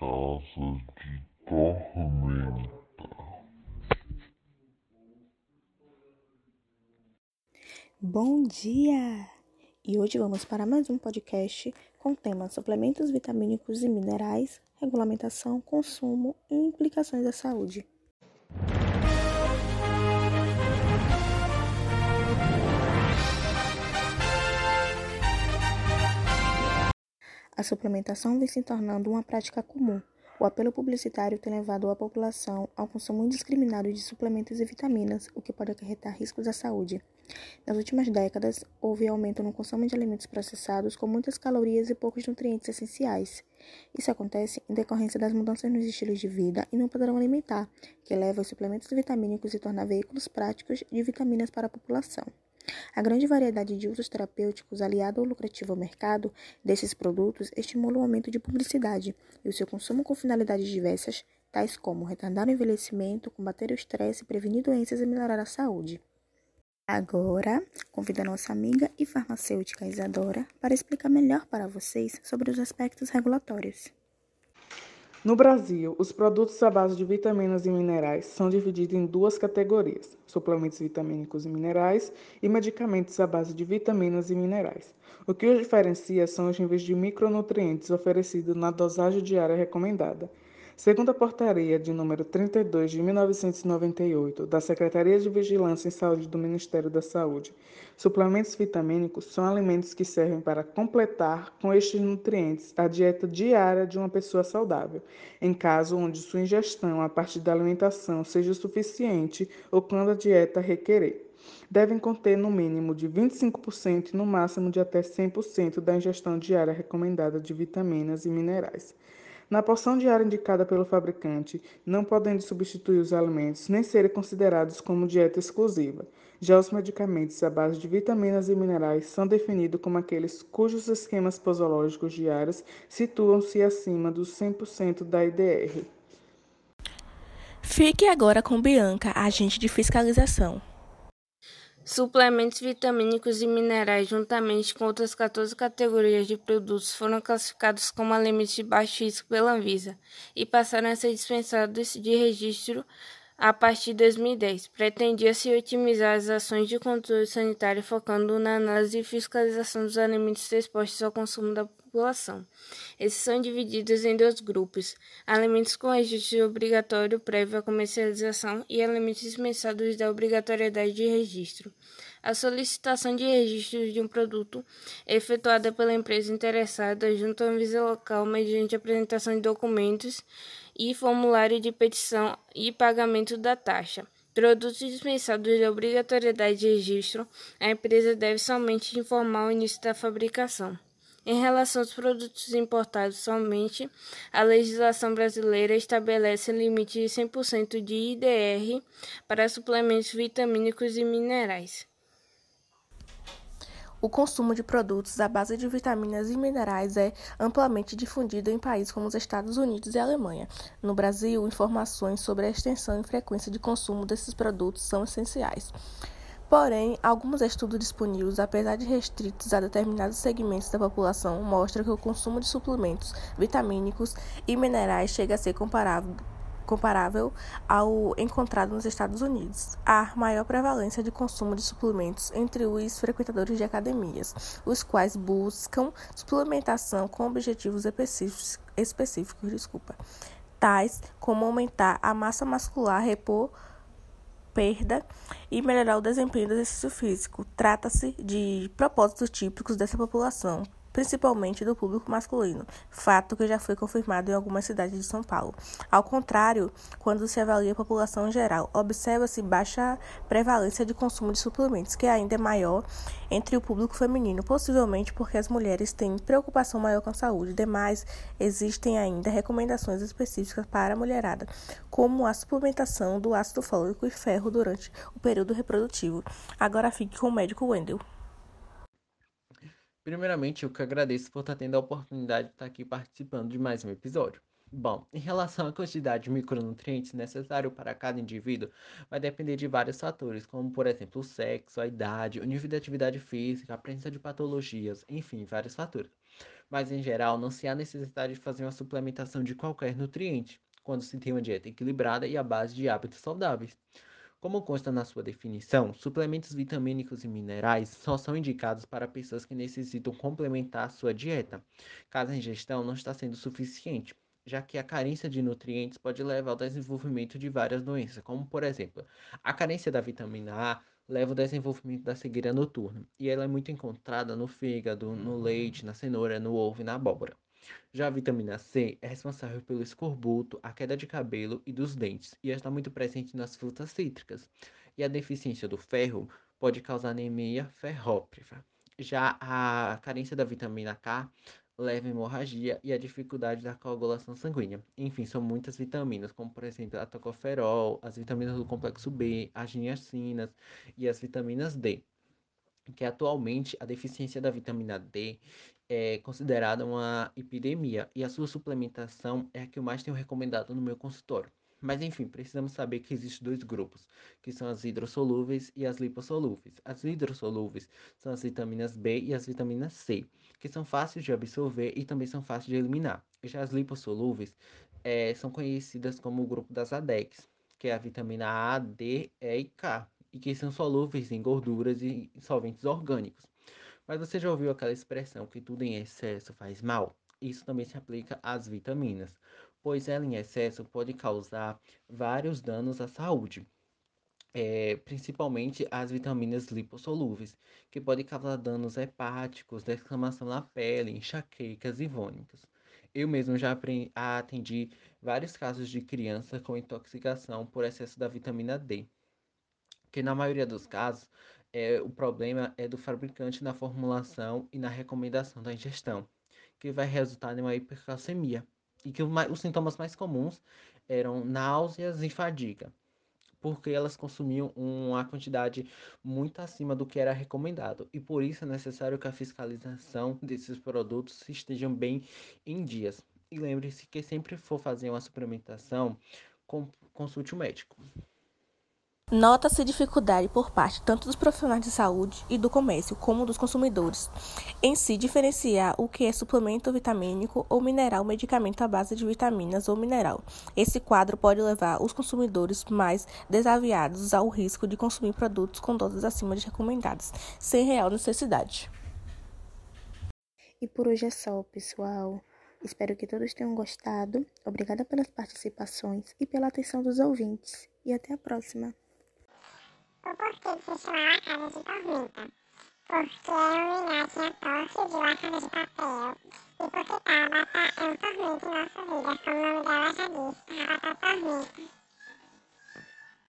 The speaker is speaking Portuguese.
casa de tormenta. Bom dia! E hoje vamos para mais um podcast com tema suplementos vitamínicos e minerais, regulamentação, consumo e implicações da saúde. A suplementação vem se tornando uma prática comum. O apelo publicitário tem levado a população ao consumo indiscriminado de suplementos e vitaminas, o que pode acarretar riscos à saúde. Nas últimas décadas, houve aumento no consumo de alimentos processados com muitas calorias e poucos nutrientes essenciais. Isso acontece em decorrência das mudanças nos estilos de vida e no padrão alimentar, que leva os suplementos vitamínicos e torna veículos práticos de vitaminas para a população. A grande variedade de usos terapêuticos aliado ao lucrativo mercado desses produtos estimula o aumento de publicidade e o seu consumo com finalidades diversas, tais como retardar o envelhecimento, combater o estresse, prevenir doenças e melhorar a saúde. Agora, convido a nossa amiga e farmacêutica Isadora para explicar melhor para vocês sobre os aspectos regulatórios. No Brasil, os produtos à base de vitaminas e minerais são divididos em duas categorias: suplementos vitamínicos e minerais e medicamentos à base de vitaminas e minerais. O que os diferencia são os níveis de micronutrientes oferecidos na dosagem diária recomendada. Segundo a portaria de número 32 de 1998 da Secretaria de Vigilância em Saúde do Ministério da Saúde, suplementos vitamínicos são alimentos que servem para completar com estes nutrientes a dieta diária de uma pessoa saudável, em caso onde sua ingestão a partir da alimentação seja suficiente ou quando a dieta requerer. Devem conter no mínimo de 25% e no máximo de até 100% da ingestão diária recomendada de vitaminas e minerais na porção diária indicada pelo fabricante, não podendo substituir os alimentos nem serem considerados como dieta exclusiva. Já os medicamentos à base de vitaminas e minerais são definidos como aqueles cujos esquemas posológicos diários situam-se acima dos 100% da IDR. Fique agora com Bianca, agente de fiscalização. Suplementos vitamínicos e minerais, juntamente com outras 14 categorias de produtos, foram classificados como alimentos de baixo risco pela Anvisa e passaram a ser dispensados de registro a partir de 2010. Pretendia-se otimizar as ações de controle sanitário focando na análise e fiscalização dos alimentos expostos ao consumo da população. Esses são divididos em dois grupos: alimentos com registro obrigatório prévio à comercialização e alimentos dispensados da obrigatoriedade de registro. A solicitação de registro de um produto é efetuada pela empresa interessada junto à Anvisa local mediante apresentação de documentos e formulário de petição e pagamento da taxa. Produtos dispensados da obrigatoriedade de registro, a empresa deve somente informar o início da fabricação. Em relação aos produtos importados somente, a legislação brasileira estabelece limite de 100% de IDR para suplementos vitamínicos e minerais. O consumo de produtos à base de vitaminas e minerais é amplamente difundido em países como os Estados Unidos e Alemanha. No Brasil, informações sobre a extensão e frequência de consumo desses produtos são essenciais. Porém, alguns estudos disponíveis, apesar de restritos a determinados segmentos da população, mostram que o consumo de suplementos vitamínicos e minerais chega a ser comparável comparável ao encontrado nos Estados Unidos. Há maior prevalência de consumo de suplementos entre os frequentadores de academias, os quais buscam suplementação com objetivos específicos, específicos desculpa, tais como aumentar a massa muscular, repor perda e melhorar o desempenho do exercício físico. Trata-se de propósitos típicos dessa população, principalmente do público masculino, fato que já foi confirmado em algumas cidades de São Paulo. Ao contrário, quando se avalia a população em geral, observa-se baixa prevalência de consumo de suplementos, que ainda é maior entre o público feminino, possivelmente porque as mulheres têm preocupação maior com a saúde. Demais, existem ainda recomendações específicas para a mulherada, como a suplementação do ácido fólico e ferro durante o período reprodutivo. Agora fique com o médico Wendel. Primeiramente, eu que agradeço por estar tendo a oportunidade de estar aqui participando de mais um episódio. Bom, em relação à quantidade de micronutrientes necessário para cada indivíduo, vai depender de vários fatores, como por exemplo o sexo, a idade, o nível de atividade física, a presença de patologias, enfim, vários fatores. mas em geral não se há necessidade de fazer uma suplementação de qualquer nutriente, quando se tem uma dieta equilibrada e a base de hábitos saudáveis. Como consta na sua definição, suplementos vitamínicos e minerais só são indicados para pessoas que necessitam complementar a sua dieta, caso a ingestão não está sendo suficiente, já que a carência de nutrientes pode levar ao desenvolvimento de várias doenças, como por exemplo, a carência da vitamina A leva ao desenvolvimento da cegueira noturna, e ela é muito encontrada no fígado, no leite, na cenoura, no ovo e na abóbora. Já a vitamina C é responsável pelo escorbuto, a queda de cabelo e dos dentes, e está muito presente nas frutas cítricas. E a deficiência do ferro pode causar anemia ferrópriva. Já a carência da vitamina K leva hemorragia e à dificuldade da coagulação sanguínea. Enfim, são muitas vitaminas, como por exemplo a tocoferol, as vitaminas do complexo B, as niacinas e as vitaminas D que atualmente a deficiência da vitamina D é considerada uma epidemia e a sua suplementação é a que eu mais tenho recomendado no meu consultório. Mas enfim, precisamos saber que existem dois grupos, que são as hidrossolúveis e as lipossolúveis. As hidrossolúveis são as vitaminas B e as vitaminas C, que são fáceis de absorver e também são fáceis de eliminar. Já as lipossolúveis é, são conhecidas como o grupo das ADEX, que é a vitamina A, D, E e K, e que são solúveis em gorduras e solventes orgânicos. Mas você já ouviu aquela expressão que tudo em excesso faz mal? Isso também se aplica às vitaminas, pois ela em excesso pode causar vários danos à saúde. É, principalmente as vitaminas lipossolúveis, que podem causar danos hepáticos, descamação na pele, enxaquecas e vômitos. Eu mesmo já atendi vários casos de criança com intoxicação por excesso da vitamina D que na maioria dos casos é, o problema é do fabricante na formulação e na recomendação da ingestão, que vai resultar em uma hipercalcemia. E que os sintomas mais comuns eram náuseas e fadiga, porque elas consumiam uma quantidade muito acima do que era recomendado. E por isso é necessário que a fiscalização desses produtos estejam bem em dias. E lembre-se que sempre for fazer uma suplementação, consulte o médico. Nota-se dificuldade por parte tanto dos profissionais de saúde e do comércio como dos consumidores em se si, diferenciar o que é suplemento vitamínico ou mineral, medicamento à base de vitaminas ou mineral. Esse quadro pode levar os consumidores mais desaviados ao risco de consumir produtos com doses acima de recomendadas, sem real necessidade. E por hoje é só, pessoal. Espero que todos tenham gostado. Obrigada pelas participações e pela atenção dos ouvintes. E até a próxima o porquê de se chamar La Casa de Tormenta. Porque é uma homenagem à tosse de La Casa de Papel e porque Tabata é um tormento em nossa vida, como o nome dela já diz, Tabata Tormenta.